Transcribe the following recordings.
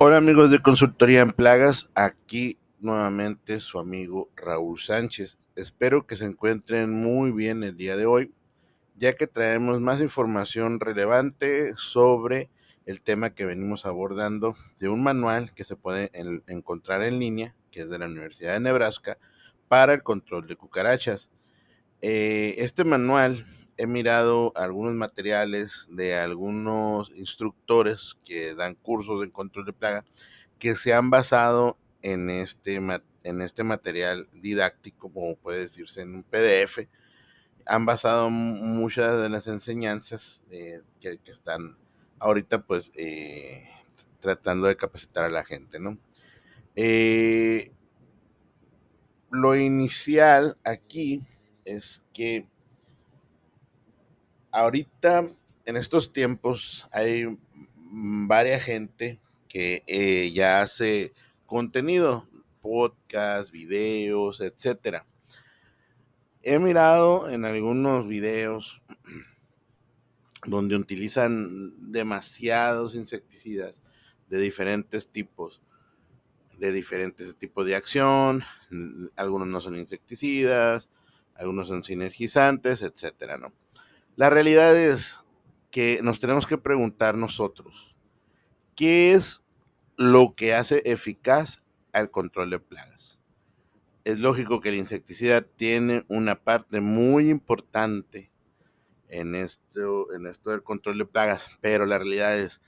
Hola amigos de Consultoría en Plagas, aquí nuevamente su amigo Raúl Sánchez. Espero que se encuentren muy bien el día de hoy, ya que traemos más información relevante sobre el tema que venimos abordando de un manual que se puede encontrar en línea, que es de la Universidad de Nebraska, para el control de cucarachas. Eh, este manual he mirado algunos materiales de algunos instructores que dan cursos de control de plaga que se han basado en este, en este material didáctico, como puede decirse en un PDF. Han basado muchas de las enseñanzas eh, que, están ahorita pues eh, tratando de capacitar a la gente, ¿no? Eh, lo inicial aquí es que ahorita, en estos tiempos, hay varias gente que eh, ya hace contenido, podcast, videos, etcétera. He mirado en algunos videos donde utilizan demasiados insecticidas de diferentes tipos, de diferentes tipos de acción, algunos no son insecticidas, algunos son sinergizantes, etcétera, ¿no? La realidad es que nos tenemos que preguntar nosotros, ¿qué es lo que hace eficaz al control de plagas? Es lógico que el insecticida tiene una parte muy importante en esto, en esto del control de plagas, pero la realidad es,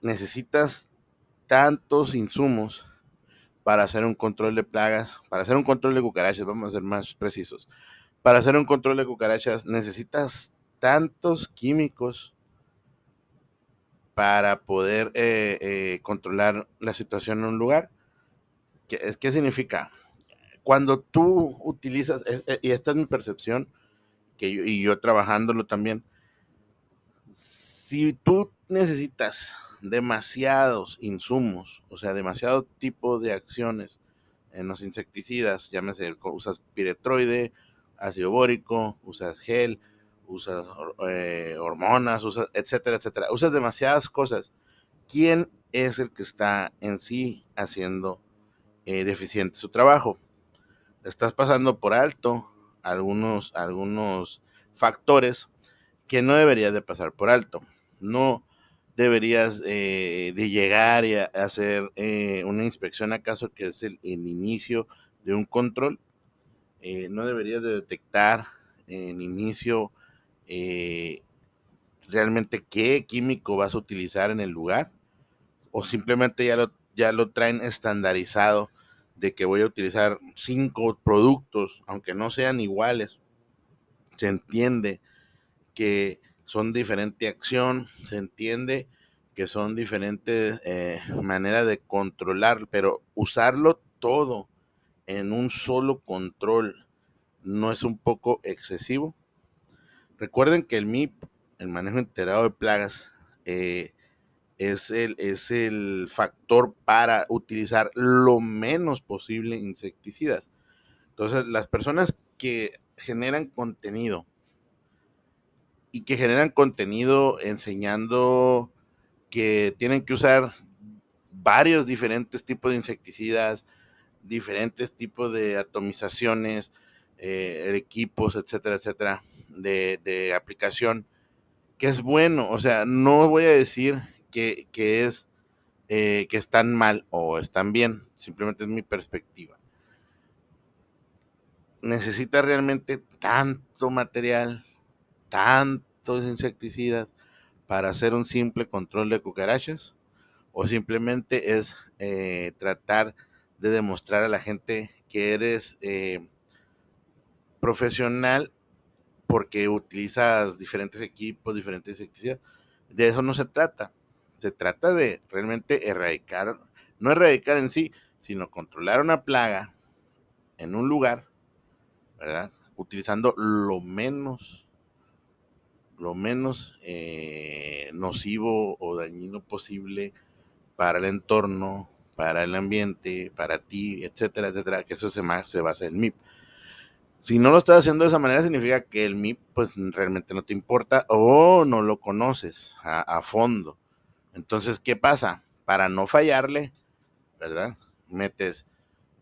necesitas tantos insumos para hacer un control de plagas, para hacer un control de cucarachas, vamos a ser más precisos, para hacer un control de cucarachas necesitas tantos químicos para poder eh, eh, controlar la situación en un lugar. ¿Qué, ¿Qué, significa? Cuando tú utilizas, eh, y esta es mi percepción, que yo, y yo trabajándolo también, si tú necesitas demasiados insumos, o sea, demasiado tipo de acciones en los insecticidas, llámese, usas piretroide, ácido bórico, usas gel, usas eh, hormonas, usas, etcétera, etcétera. Usas demasiadas cosas. ¿Quién es el que está en sí haciendo eh, deficiente su trabajo? Estás pasando por alto algunos, algunos factores que no deberías de pasar por alto. No deberías eh, de llegar y hacer una inspección acaso que es el inicio de un control eh, no deberías de detectar en inicio eh, realmente qué químico vas a utilizar en el lugar o simplemente ya lo, ya lo traen estandarizado de que voy a utilizar cinco productos, aunque no sean iguales. Se entiende que son diferente acción, se entiende que son diferentes eh, maneras de controlar, pero usarlo todo en un solo control no es un poco excesivo. Recuerden que el MIP, el manejo integrado de plagas, eh, es, el, es el factor para utilizar lo menos posible insecticidas. Entonces, las personas que generan contenido y que generan contenido enseñando que tienen que usar varios diferentes tipos de insecticidas, diferentes tipos de atomizaciones, eh, equipos, etcétera, etcétera, de, aplicación, que es bueno. O sea, no voy a decir que, es eh, que están mal o están bien, simplemente es mi perspectiva. Necesita realmente tanto material, tantos insecticidas para hacer un simple control de cucarachas o simplemente es eh, tratar de demostrar a la gente que eres eh, profesional porque utilizas diferentes equipos, diferentes insecticidas. De eso no se trata. Se trata de realmente erradicar, no erradicar en sí, sino controlar una plaga en un lugar, ¿verdad? Utilizando lo menos, lo menos eh, nocivo o dañino posible para el entorno, para el ambiente, para ti, etcétera, etcétera, que eso se, se basa en MIP. Si no lo estás haciendo de esa manera, significa que el MIP pues realmente no te importa o no lo conoces a, fondo. Entonces, ¿qué pasa? para no fallarle, ¿verdad? Metes,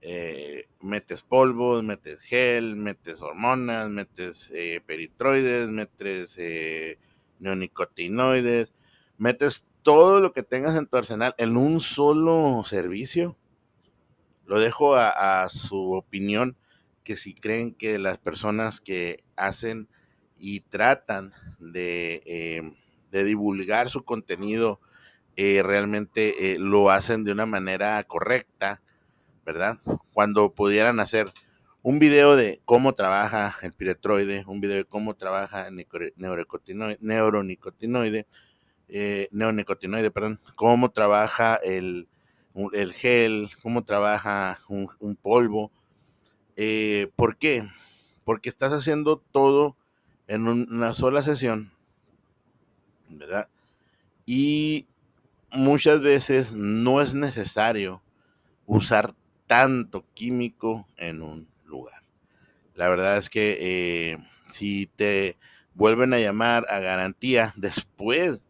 eh, metes polvos, metes gel, metes hormonas, metes eh, peritroides, metes eh, neonicotinoides, metes todo lo que tengas en tu arsenal en un solo servicio. Lo dejo a, su opinión, que si creen que las personas que hacen y tratan de, de divulgar su contenido eh, realmente eh, lo hacen de una manera correcta, ¿verdad? Cuando pudieran hacer un video de cómo trabaja el piretroide, un video de cómo trabaja el neuronicotinoide, eh, neonicotinoide, perdón, cómo trabaja el, el gel, cómo trabaja un, polvo. ¿Por qué? Porque estás haciendo todo en una sola sesión, ¿verdad? Y muchas veces no es necesario usar tanto químico en un lugar. La verdad es que eh, si te vuelven a llamar a garantía después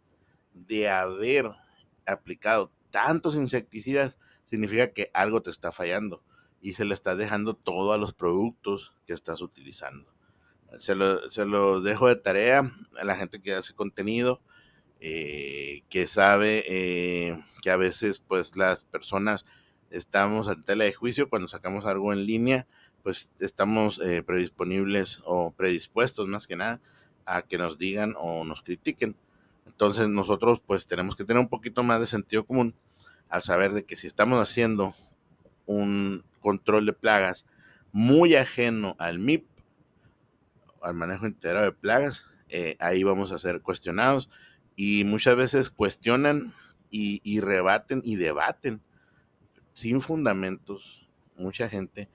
de haber aplicado tantos insecticidas, significa que algo te está fallando y se le está dejando todo a los productos que estás utilizando. Se lo, se lo dejo de tarea a la gente que hace contenido eh, que sabe eh, que a veces pues las personas estamos ante tela de juicio cuando sacamos algo en línea, pues estamos eh, predisponibles o predispuestos más que nada a que nos digan o nos critiquen. Entonces nosotros pues tenemos que tener un poquito más de sentido común al saber de que si estamos haciendo un control de plagas muy ajeno al MIP, al manejo integrado de plagas, ahí vamos a ser cuestionados y muchas veces cuestionan y, rebaten y debaten sin fundamentos mucha gente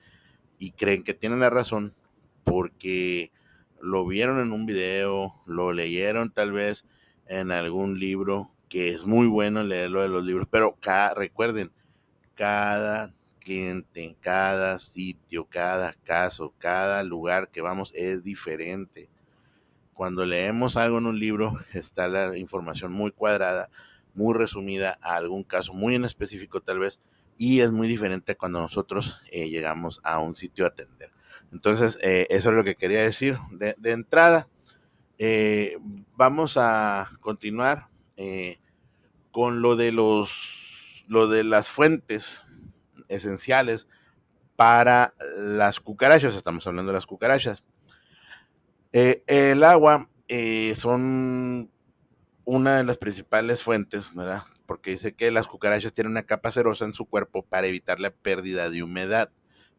y creen que tienen la razón porque lo vieron en un video, lo leyeron tal vez en algún libro, que es muy bueno leerlo de los libros, pero cada, recuerden, cada cliente, cada sitio, cada caso, cada lugar que vamos es diferente cuando leemos algo en un libro está la información muy cuadrada, muy resumida a algún caso muy en específico tal vez, y es muy diferente cuando nosotros eh, llegamos a un sitio a atender. Entonces, eh, eso es lo que quería decir de, entrada. Eh, vamos a continuar con lo de los lo de las fuentes esenciales para las cucarachas. Estamos hablando de las cucarachas. Eh, el agua eh, son una de las principales fuentes, ¿verdad? Porque dice que las cucarachas tienen una capa cerosa en su cuerpo para evitar la pérdida de humedad,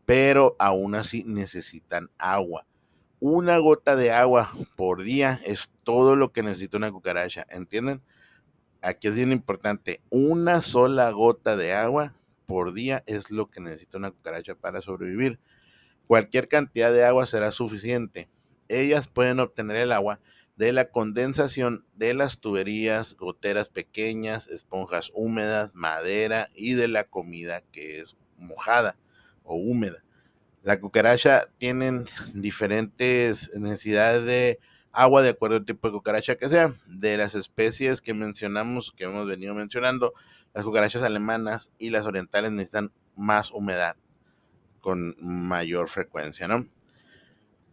pero aún así necesitan agua. Una gota de agua por día es todo lo que necesita una cucaracha, ¿entienden? Aquí es bien importante, una sola gota de agua por día es lo que necesita una cucaracha para sobrevivir. Cualquier cantidad de agua será suficiente ellas pueden obtener el agua de la condensación de las tuberías, goteras pequeñas, esponjas húmedas, madera y de la comida que es mojada o húmeda. La cucaracha tienen diferentes necesidades de agua de acuerdo al tipo de cucaracha que sea. De las especies que mencionamos, que hemos venido mencionando, las cucarachas alemanas y las orientales necesitan más humedad con mayor frecuencia, ¿no?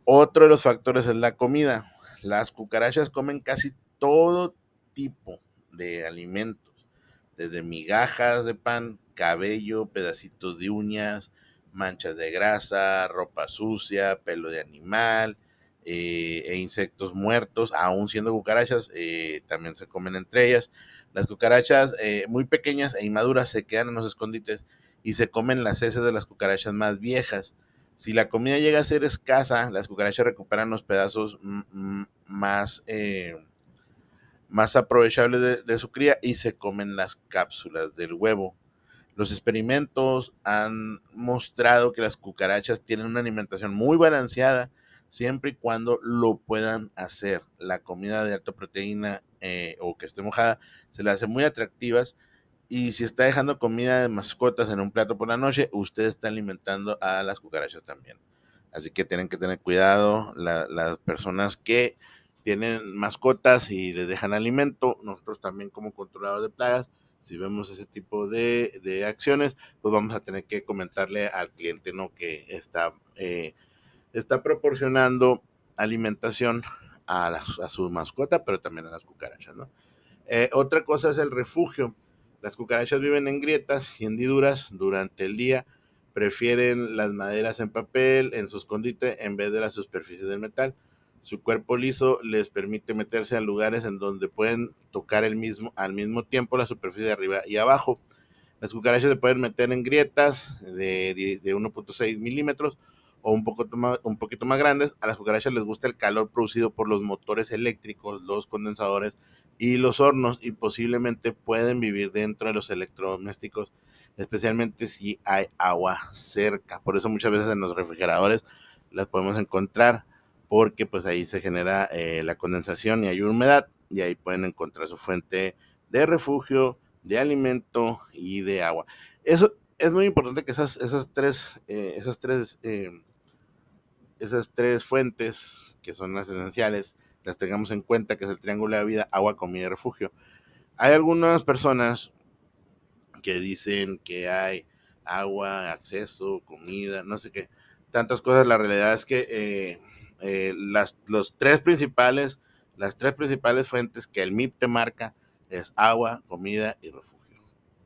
Otro de los factores es la comida. Las cucarachas comen casi todo tipo de alimentos, desde migajas de pan, cabello, pedacitos de uñas, manchas de grasa, ropa sucia, pelo de animal eh, e insectos muertos, aún siendo cucarachas, eh, también se comen entre ellas. Las cucarachas eh, muy pequeñas e inmaduras se quedan en los escondites y se comen las heces de las cucarachas más viejas. Si la comida llega a ser escasa, las cucarachas recuperan los pedazos más, más aprovechables de, su cría y se comen las cápsulas del huevo. Los experimentos han mostrado que las cucarachas tienen una alimentación muy balanceada siempre y cuando lo puedan hacer. La comida de alta proteína eh, o que esté mojada se las hace muy atractivas y si está dejando comida de mascotas en un plato por la noche, usted está alimentando a las cucarachas también. Así que tienen que tener cuidado las personas que tienen mascotas y les dejan alimento. Nosotros también como controladores de plagas si vemos ese tipo de, acciones, pues vamos a tener que comentarle al cliente, ¿no? Que está, eh, está proporcionando alimentación a, a, su mascota, pero también a las cucarachas, ¿no? Eh, otra cosa es el refugio. Las cucarachas viven en grietas y hendiduras durante el día. Prefieren las maderas en papel, en su escondite, en vez de la superficie del metal. Su cuerpo liso les permite meterse a lugares en donde pueden tocar el mismo, al mismo tiempo la superficie de arriba y abajo. Las cucarachas se pueden meter en grietas de, de 1.6 milímetros o un, poco un poquito más grandes. A las cucarachas les gusta el calor producido por los motores eléctricos, los condensadores y los hornos y posiblemente pueden vivir dentro de los electrodomésticos, especialmente si hay agua cerca. Por eso muchas veces en los refrigeradores las podemos encontrar porque pues ahí se genera eh, la condensación y hay humedad y ahí pueden encontrar su fuente de refugio, de alimento y de agua. Eso es muy importante que esas, esas tres, eh, esas tres, eh, esas tres fuentes que son las esenciales, las tengamos en cuenta, que es el triángulo de la vida, agua, comida y refugio. Hay algunas personas que dicen que hay agua, acceso, comida, no sé qué, tantas cosas. La realidad es que las los tres principales, las tres principales fuentes que el MIP te marca es agua, comida y refugio.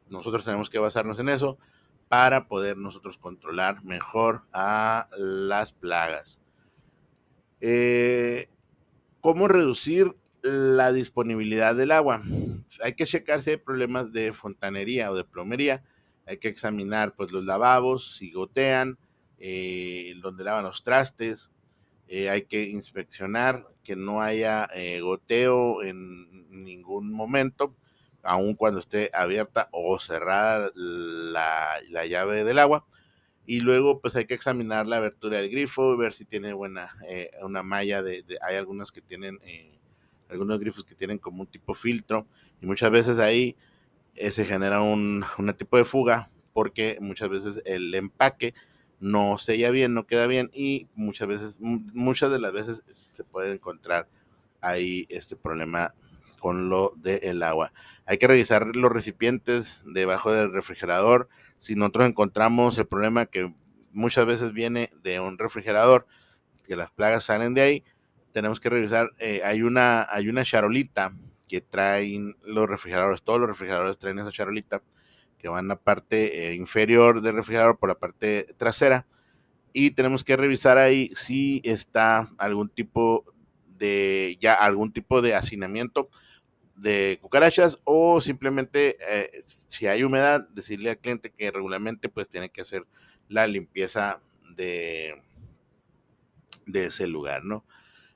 Nosotros tenemos que basarnos en eso para poder nosotros controlar mejor a las plagas. Eh, ¿Cómo reducir la disponibilidad del agua? Hay que checar si hay problemas de fontanería o de plomería. Hay que examinar pues, los lavabos, si gotean, eh, donde lavan los trastes, eh, hay que inspeccionar que no haya eh, goteo en ningún momento, aun cuando esté abierta o cerrada la, llave del agua. Y luego pues hay que examinar la abertura del grifo, ver si tiene buena, eh, una malla de, hay algunos que tienen, algunos grifos que tienen como un tipo filtro y muchas veces ahí se genera un, un tipo de fuga porque muchas veces el empaque no sella bien, no queda bien y muchas veces, muchas de las veces se puede encontrar ahí este problema con lo del agua. Hay que revisar los recipientes debajo del refrigerador. Si nosotros encontramos el problema que muchas veces viene de un refrigerador, que las plagas salen de ahí, tenemos que revisar. Eh, hay, una, hay una charolita que traen los refrigeradores, todos los refrigeradores traen esa charolita que van la parte eh, inferior del refrigerador por la parte trasera. Y tenemos que revisar ahí si está algún tipo de, ya algún tipo de hacinamiento de cucarachas o simplemente eh, si hay humedad, decirle al cliente que regularmente pues tiene que hacer la limpieza de, de ese lugar, ¿no?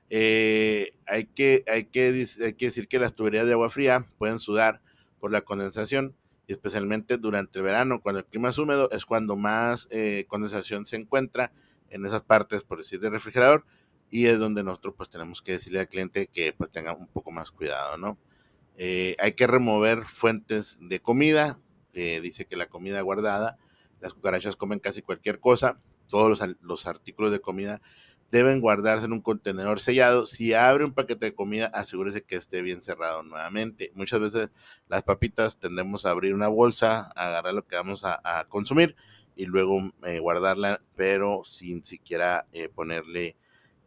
Eh, hay, que, hay, que, hay que decir que las tuberías de agua fría pueden sudar por la condensación especialmente durante el verano, cuando el clima es húmedo, es cuando más eh, condensación se encuentra en esas partes, por decir, del refrigerador, y es donde nosotros pues tenemos que decirle al cliente que pues tenga un poco más cuidado, ¿no? Eh, hay que remover fuentes de comida, dice que la comida guardada, las cucarachas comen casi cualquier cosa, todos los, los artículos de comida deben guardarse en un contenedor sellado. Si abre un paquete de comida, asegúrese que esté bien cerrado nuevamente. Muchas veces las papitas tendemos a abrir una bolsa, agarrar lo que vamos a, consumir y luego eh, guardarla, pero sin siquiera eh, ponerle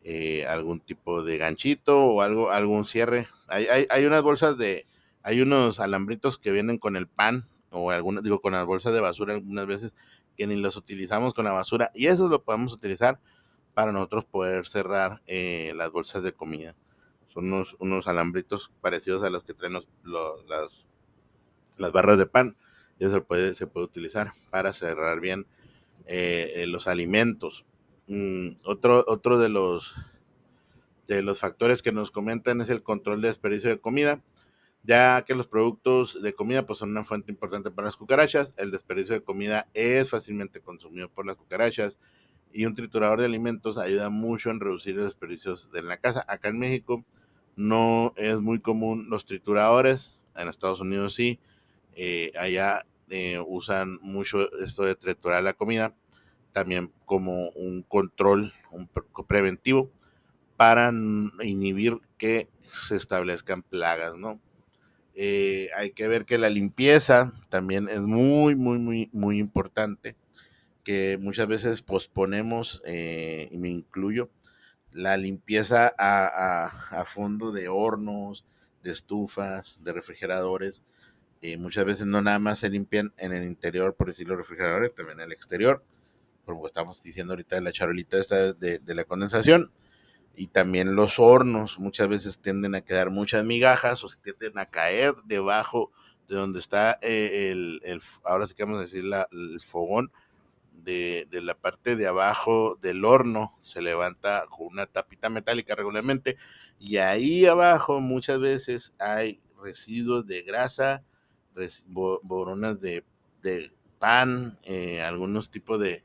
eh, algún tipo de ganchito o algo, algún cierre. Hay, hay, hay, unas bolsas de, hay unos alambritos que vienen con el pan o algunas, digo, con las bolsas de basura algunas veces que ni los utilizamos con la basura y eso lo podemos utilizar para nosotros poder cerrar eh, las bolsas de comida. Son unos, unos, alambritos parecidos a los que traen las, las barras de pan. Y eso se puede, se puede utilizar para cerrar bien eh, eh, los alimentos. Mm, otro, otro de los de los factores que nos comentan es el control de desperdicio de comida, ya que los productos de comida pues, son una fuente importante para las cucarachas. El desperdicio de comida es fácilmente consumido por las cucarachas y un triturador de alimentos ayuda mucho en reducir los desperdicios de la casa. Acá en México no es muy común los trituradores, en Estados Unidos sí, eh, allá eh, usan mucho esto de triturar la comida, también como un control un preventivo para inhibir que se establezcan plagas, ¿no? Eh, hay que ver que la limpieza también es muy, muy, muy, muy importante, que muchas veces posponemos, eh, y me incluyo, la limpieza a, fondo de hornos, de estufas, de refrigeradores. Eh, muchas veces no nada más se limpian en el interior, por decirlo, refrigeradores, también en el exterior, como estamos diciendo ahorita de la charolita esta de, de la condensación y también los hornos muchas veces tienden a quedar muchas migajas o se tienden a caer debajo de donde está eh, el, ahora sí que vamos a decir el fogón de, la parte de abajo del horno se levanta con una tapita metálica regularmente y ahí abajo muchas veces hay residuos de grasa, boronas de, pan, eh, algunos tipos de,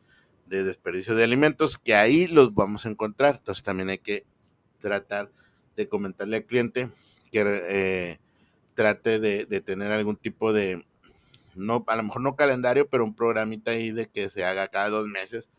de desperdicio de alimentos, que ahí los vamos a encontrar. Entonces también hay que tratar de comentarle al cliente que eh, trate de, tener algún tipo de, no, a lo mejor no calendario, pero un programita ahí de que se haga cada dos meses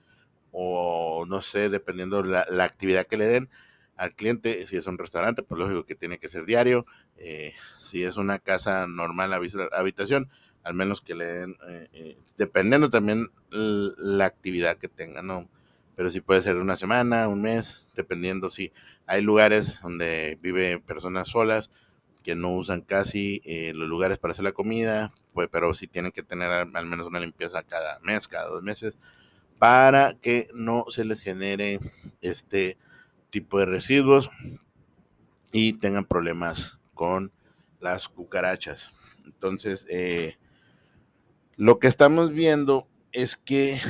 o no sé, dependiendo la, la actividad que le den al cliente. Si es un restaurante, pues lógico que tiene que ser diario. Eh, si es una casa normal, habitación, al menos que le den, eh, eh, dependiendo también la actividad que tenga, ¿no? Pero sí puede ser una semana, un mes, dependiendo si hay lugares donde vive personas solas que no usan casi eh, los lugares para hacer la comida, pues, pero sí tienen que tener al, menos una limpieza cada mes, cada dos meses, para que no se les genere este tipo de residuos y tengan problemas con las cucarachas. Entonces, eh, lo que estamos viendo es que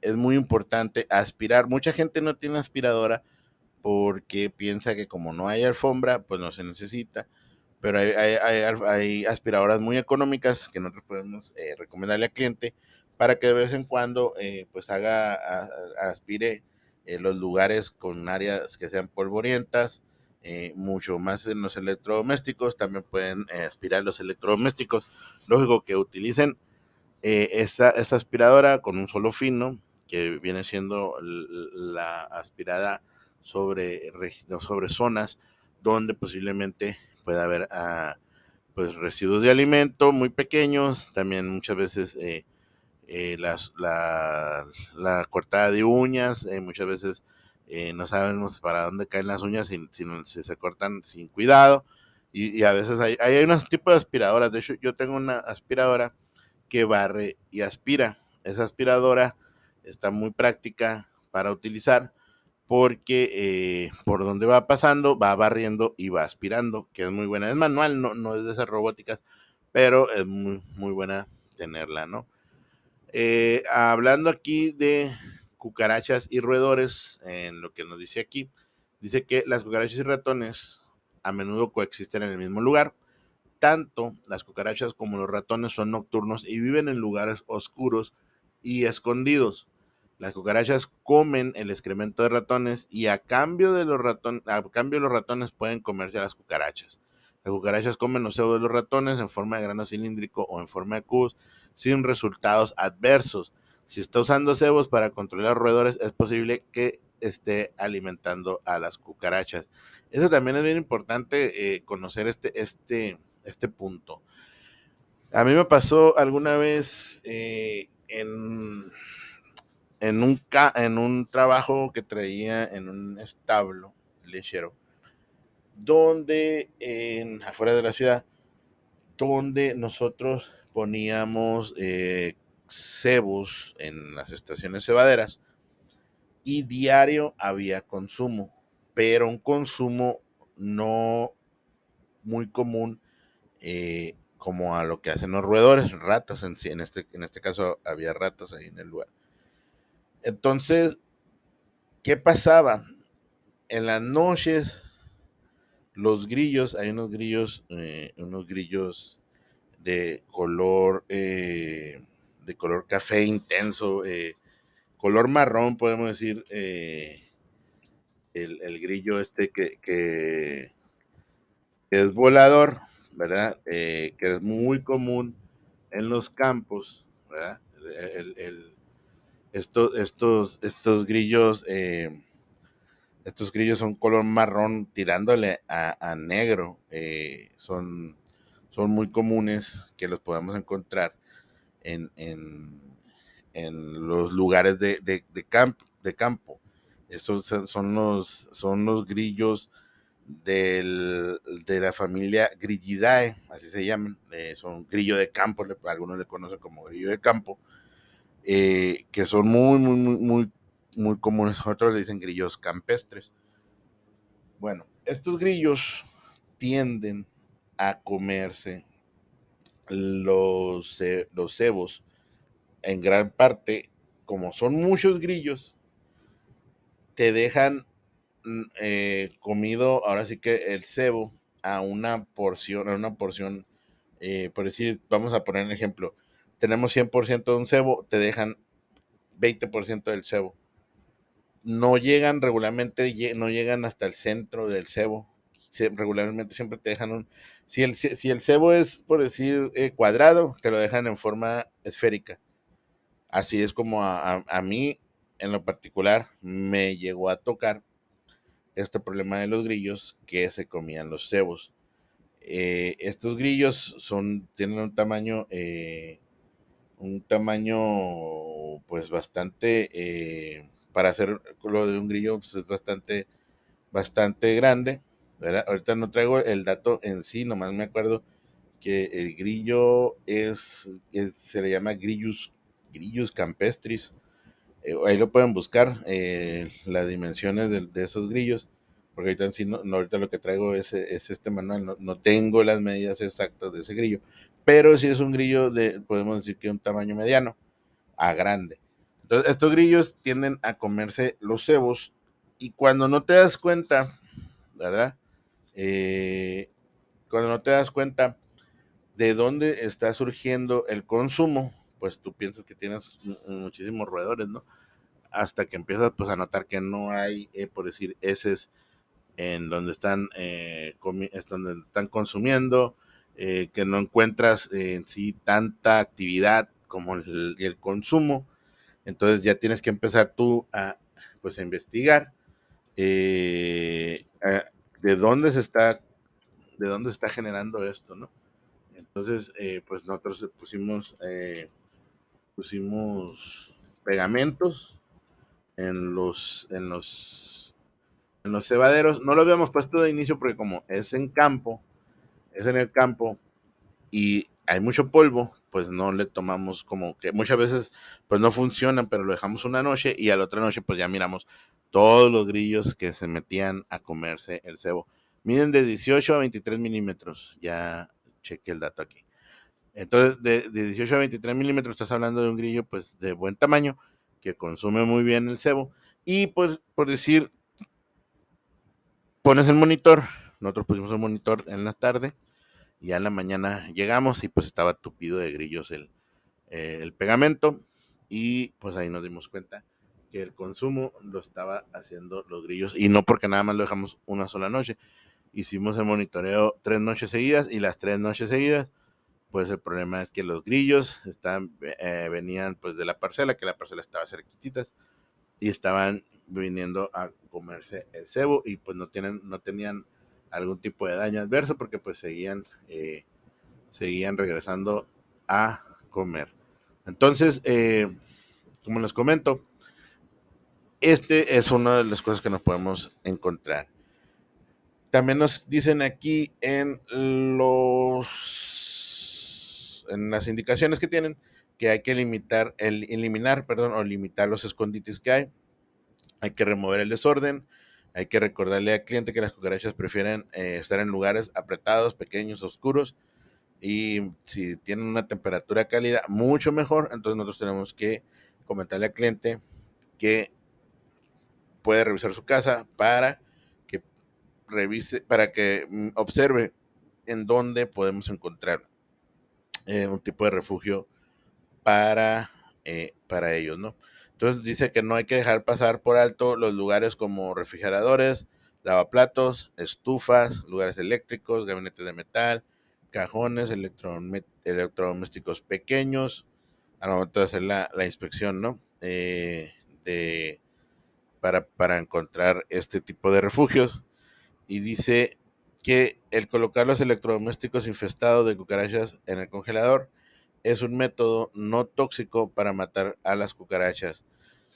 es muy importante aspirar. Mucha gente no tiene aspiradora porque piensa que como no hay alfombra, pues no se necesita. Pero hay, aspiradoras muy económicas que nosotros podemos eh, recomendarle al cliente para que de vez en cuando eh, pues haga, aspire eh, los lugares con áreas que sean polvorientas, mucho más en los electrodomésticos, también pueden aspirar los electrodomésticos. Lógico que utilicen esa, aspiradora con un solo fino, que viene siendo la aspirada sobre, sobre zonas donde posiblemente pueda haber ah, pues residuos de alimento muy pequeños, también muchas veces eh, eh, las, la, cortada de uñas, muchas veces no sabemos para dónde caen las uñas si, si, se cortan sin cuidado. Y, y, a veces hay, hay unos tipos de aspiradoras. De hecho, yo tengo una aspiradora que barre y aspira. Esa aspiradora está muy práctica para utilizar porque eh, por donde va pasando va barriendo y va aspirando, que es muy buena. Es manual, no, no es de esas robóticas, pero es muy, muy buena tenerla, ¿no? Eh, hablando aquí de cucarachas y roedores, en lo que nos dice aquí, dice que las cucarachas y ratones a menudo coexisten en el mismo lugar tanto las cucarachas como los ratones son nocturnos y viven en lugares oscuros y escondidos. Las cucarachas comen el excremento de ratones y a cambio de los ratones, a cambio los ratones pueden comerse a las cucarachas. Las cucarachas comen los cebos de los ratones en forma de grano cilíndrico o en forma de cubos sin resultados adversos. Si está usando cebos para controlar roedores, es posible que esté alimentando a las cucarachas. Eso también es bien importante eh, conocer este, este, este punto. A mí me pasó alguna vez eh, en, en, un, en un trabajo que traía en un establo lechero, donde en, afuera de la ciudad, donde nosotros poníamos eh, cebos en las estaciones cebaderas y diario había consumo, pero un consumo no muy común eh, como a lo que hacen los roedores, ratas en en este, en este caso había ratas ahí en el lugar. Entonces, ¿qué pasaba? En las noches, los grillos, hay unos grillos, eh, unos grillos de color, eh, de color café intenso, color marrón, podemos decir, el, el, grillo este que, que es volador, ¿verdad? Eh, que es muy común en los campos, ¿verdad? Estos, estos, estos grillos, eh, estos grillos son color marrón tirándole a, negro, eh, son, son muy comunes que los podamos encontrar en, los lugares de, de, de campo. Estos son los, son los grillos del, de la familia Grillidae, así se llaman, eh, son grillo de campo, algunos le conocen como grillo de campo, eh, que son muy, muy, muy, muy, muy comunes, otros le dicen grillos campestres. Bueno, estos grillos tienden a comerse los, los cebos en gran parte, como son muchos grillos, te dejan mm, eh, comido ahora sí que el cebo a una porción, a una porción, eh, por decir, vamos a poner un ejemplo, tenemos 100% de un cebo, te dejan 20% del cebo. No llegan regularmente, no llegan hasta el centro del cebo. Regularmente siempre te dejan un... Si el, si el cebo es, por decir, eh, cuadrado, te lo dejan en forma esférica. Así es como a, mí en lo particular me llegó a tocar este problema de los grillos que se comían los cebos. Eh, estos grillos son, tienen un tamaño, eh, un tamaño pues bastante, eh, para hacer lo de un grillo pues es bastante, bastante grande. Ahorita no traigo el dato en sí, nomás me acuerdo que el grillo es, se le llama grillus, grillus campestris eh, ahí lo pueden buscar, eh, las dimensiones de, esos grillos, porque ahorita, sí, no, ahorita lo que traigo es, este manual, no, tengo las medidas exactas de ese grillo, pero sí es un grillo de, podemos decir que un tamaño mediano a grande. Entonces, estos grillos tienden a comerse los cebos y cuando no te das cuenta, ¿verdad? Eh, cuando no te das cuenta de dónde está surgiendo el consumo, pues tú piensas que tienes muchísimos roedores, ¿no? Hasta que empiezas pues a notar que no hay, eh, por decir, heces en donde están, eh, donde están consumiendo, eh, que no encuentras en sí tanta actividad como el, consumo. Entonces ya tienes que empezar tú a, pues, investigar de dónde se está, de dónde está generando esto, ¿no? Entonces, pues nosotros pusimos pusimos pegamentos en los, en los, en los cebaderos. No lo habíamos puesto de inicio porque como es en campo, es en el campo y hay mucho polvo, pues no le tomamos como que muchas veces pues no funcionan, pero lo dejamos una noche y a la otra noche pues ya miramos todos los grillos que se metían a comerse el cebo. Miden de 18 a 23 milímetros, ya chequé el dato aquí. Entonces, de, 18 a 23 milímetros, estás hablando de un grillo, pues, de buen tamaño, que consume muy bien el cebo. Y, pues, por decir, pones el monitor, nosotros pusimos el monitor en la tarde, y en la mañana llegamos y, pues, estaba tupido de grillos el, eh, el pegamento, y, pues, ahí nos dimos cuenta que el consumo lo estaba haciendo los grillos, y no porque nada más lo dejamos una sola noche. Hicimos el monitoreo tres noches seguidas, y las tres noches seguidas, pues el problema es que los grillos estaban, eh, venían pues de la parcela, que la parcela estaba cerquititas, y estaban viniendo a comerse el cebo y pues no, tienen, no tenían algún tipo de daño adverso porque pues seguían, eh, seguían regresando a comer. Entonces, eh, como les comento, este es una de las cosas que nos podemos encontrar. También nos dicen aquí en los en las indicaciones que tienen que hay que limitar, el, eliminar, perdón, o limitar los escondites que hay. Hay que remover el desorden. Hay que recordarle al cliente que las cucarachas prefieren eh, estar en lugares apretados, pequeños, oscuros. Y si tienen una temperatura cálida, mucho mejor. Entonces nosotros tenemos que comentarle al cliente que puede revisar su casa para que revise, para que mm, observe en dónde podemos encontrar eh, un tipo de refugio para, eh, para ellos, ¿no? Entonces dice que no hay que dejar pasar por alto los lugares como refrigeradores, lavaplatos, estufas, lugares eléctricos, gabinetes de metal, cajones, electrodomésticos pequeños, al momento de hacer la, inspección, ¿no? Eh, para, para encontrar este tipo de refugios. Y dice que el colocar los electrodomésticos infestados de cucarachas en el congelador es un método no tóxico para matar a las cucarachas.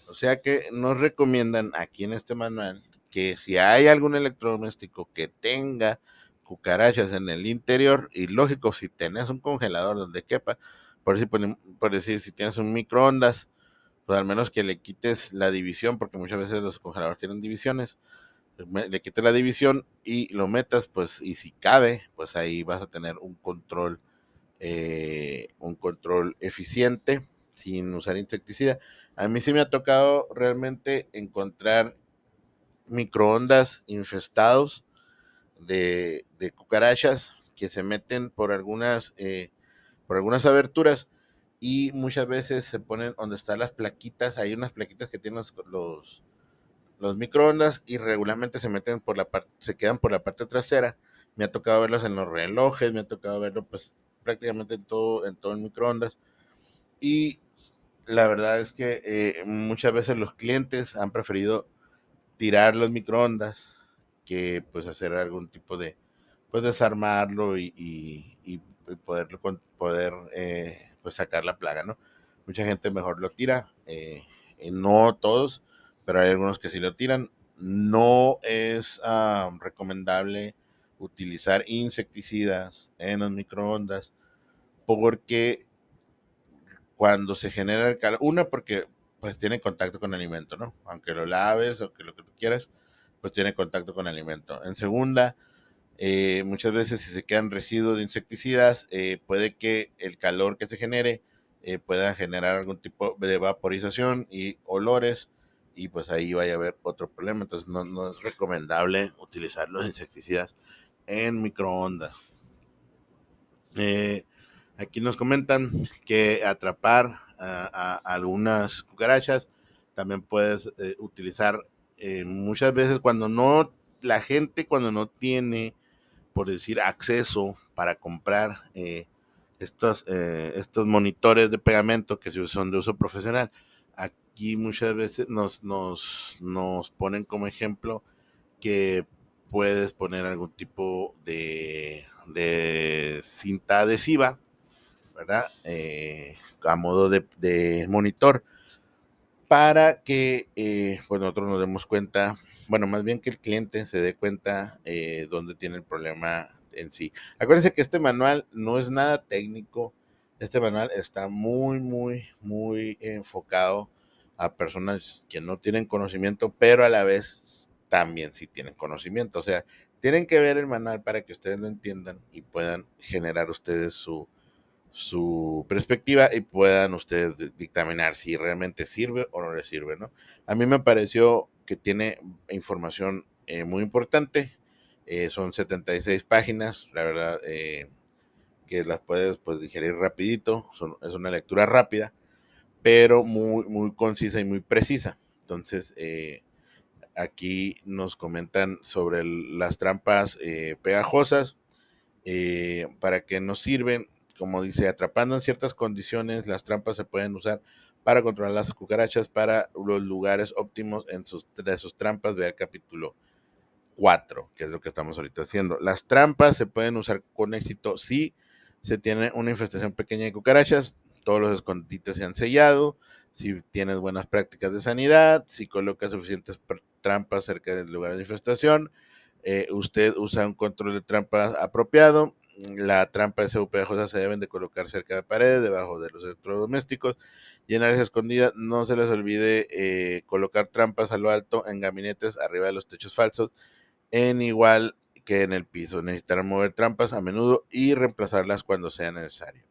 O sea que nos recomiendan aquí en este manual que si hay algún electrodoméstico que tenga cucarachas en el interior, y lógico, si tenés un congelador donde quepa, por decir, por decir si tienes un microondas, pues al menos que le quites la división, porque muchas veces los congeladores tienen divisiones, le quites la división y lo metas, pues, y si cabe, pues ahí vas a tener un control, eh, un control eficiente sin usar insecticida. A mí sí me ha tocado realmente encontrar microondas infestados de, cucarachas que se meten por algunas, eh, por algunas aberturas y muchas veces se ponen donde están las plaquitas, hay unas plaquitas que tienen los, los, microondas y regularmente se meten por la parte, se quedan por la parte trasera. Me ha tocado verlos en los relojes, me ha tocado verlo pues prácticamente en todo, en todo el microondas. Y la verdad es que eh, muchas veces los clientes han preferido tirar los microondas que pues hacer algún tipo de pues desarmarlo y, y, poder, poder eh, pues sacar la plaga, ¿no? Mucha gente mejor lo tira, eh, no todos, pero hay algunos que sí lo tiran. No es ah, recomendable utilizar insecticidas en los microondas porque cuando se genera el calor, una porque pues tiene contacto con alimento, ¿no? Aunque lo laves o que lo que tú quieras, pues tiene contacto con alimento. En segunda, eh, muchas veces si se quedan residuos de insecticidas, eh, puede que el calor que se genere eh, pueda generar algún tipo de vaporización y olores y pues ahí vaya a haber otro problema. Entonces no, no es recomendable utilizar los insecticidas en microondas. Aquí nos comentan que atrapar a, algunas cucarachas también puedes utilizar muchas veces cuando no la gente cuando no tiene por decir, acceso para comprar eh, estos, eh, estos monitores de pegamento que son de uso profesional. Aquí muchas veces nos, nos, nos ponen como ejemplo que puedes poner algún tipo de, de cinta adhesiva, ¿verdad? Eh, a modo de, monitor para que pues nosotros nos demos cuenta bueno, más bien que el cliente se dé cuenta eh, dónde tiene el problema en sí. Acuérdense que este manual no es nada técnico, este manual está muy, muy, muy enfocado a personas que no tienen conocimiento, pero a la vez también sí tienen conocimiento. O sea, tienen que ver el manual para que ustedes lo entiendan y puedan generar ustedes su, su perspectiva y puedan ustedes dictaminar si realmente sirve o no les sirve, ¿no? A mí me pareció que tiene información eh, muy importante. Eh, son 76 páginas, la verdad eh, que las puedes pues, digerir rapidito, es una lectura rápida, pero muy, muy concisa y muy precisa. Entonces, aquí nos comentan sobre las trampas pegajosas, para qué nos sirven, como dice, atrapando en ciertas condiciones, las trampas se pueden usar para controlar las cucarachas para los lugares óptimos en sus, de sus trampas. Ve el capítulo 4, que es lo que estamos ahorita haciendo. Las trampas se pueden usar con éxito si se tiene una infestación pequeña de cucarachas, todos los escondites se han sellado, si tienes buenas prácticas de sanidad, si colocas suficientes trampas cerca del lugar de infestación, eh, usted usa un control de trampas apropiado, la trampa pegajosa se deben de colocar cerca de pared, debajo de los electrodomésticos y en áreas escondidas. No se les olvide eh, colocar trampas a lo alto en gabinetes arriba de los techos falsos, en igual que en el piso. Necesitarán mover trampas a menudo y reemplazarlas cuando sea necesario.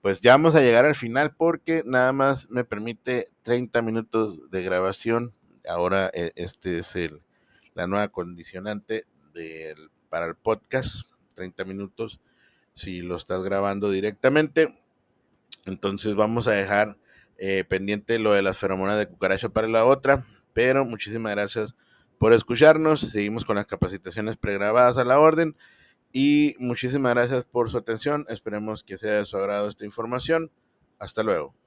Pues ya vamos a llegar al final porque nada más me permite 30 minutos de grabación. Ahora eh, este es el, la nueva condicionante para el podcast, 30 minutos si lo estás grabando directamente. Entonces vamos a dejar eh, pendiente lo de las feromonas de cucaracha para la otra. Pero muchísimas gracias por escucharnos. Seguimos con las capacitaciones pregrabadas a la orden. Y muchísimas gracias por su atención. Esperemos que sea de su agrado esta información. Hasta luego.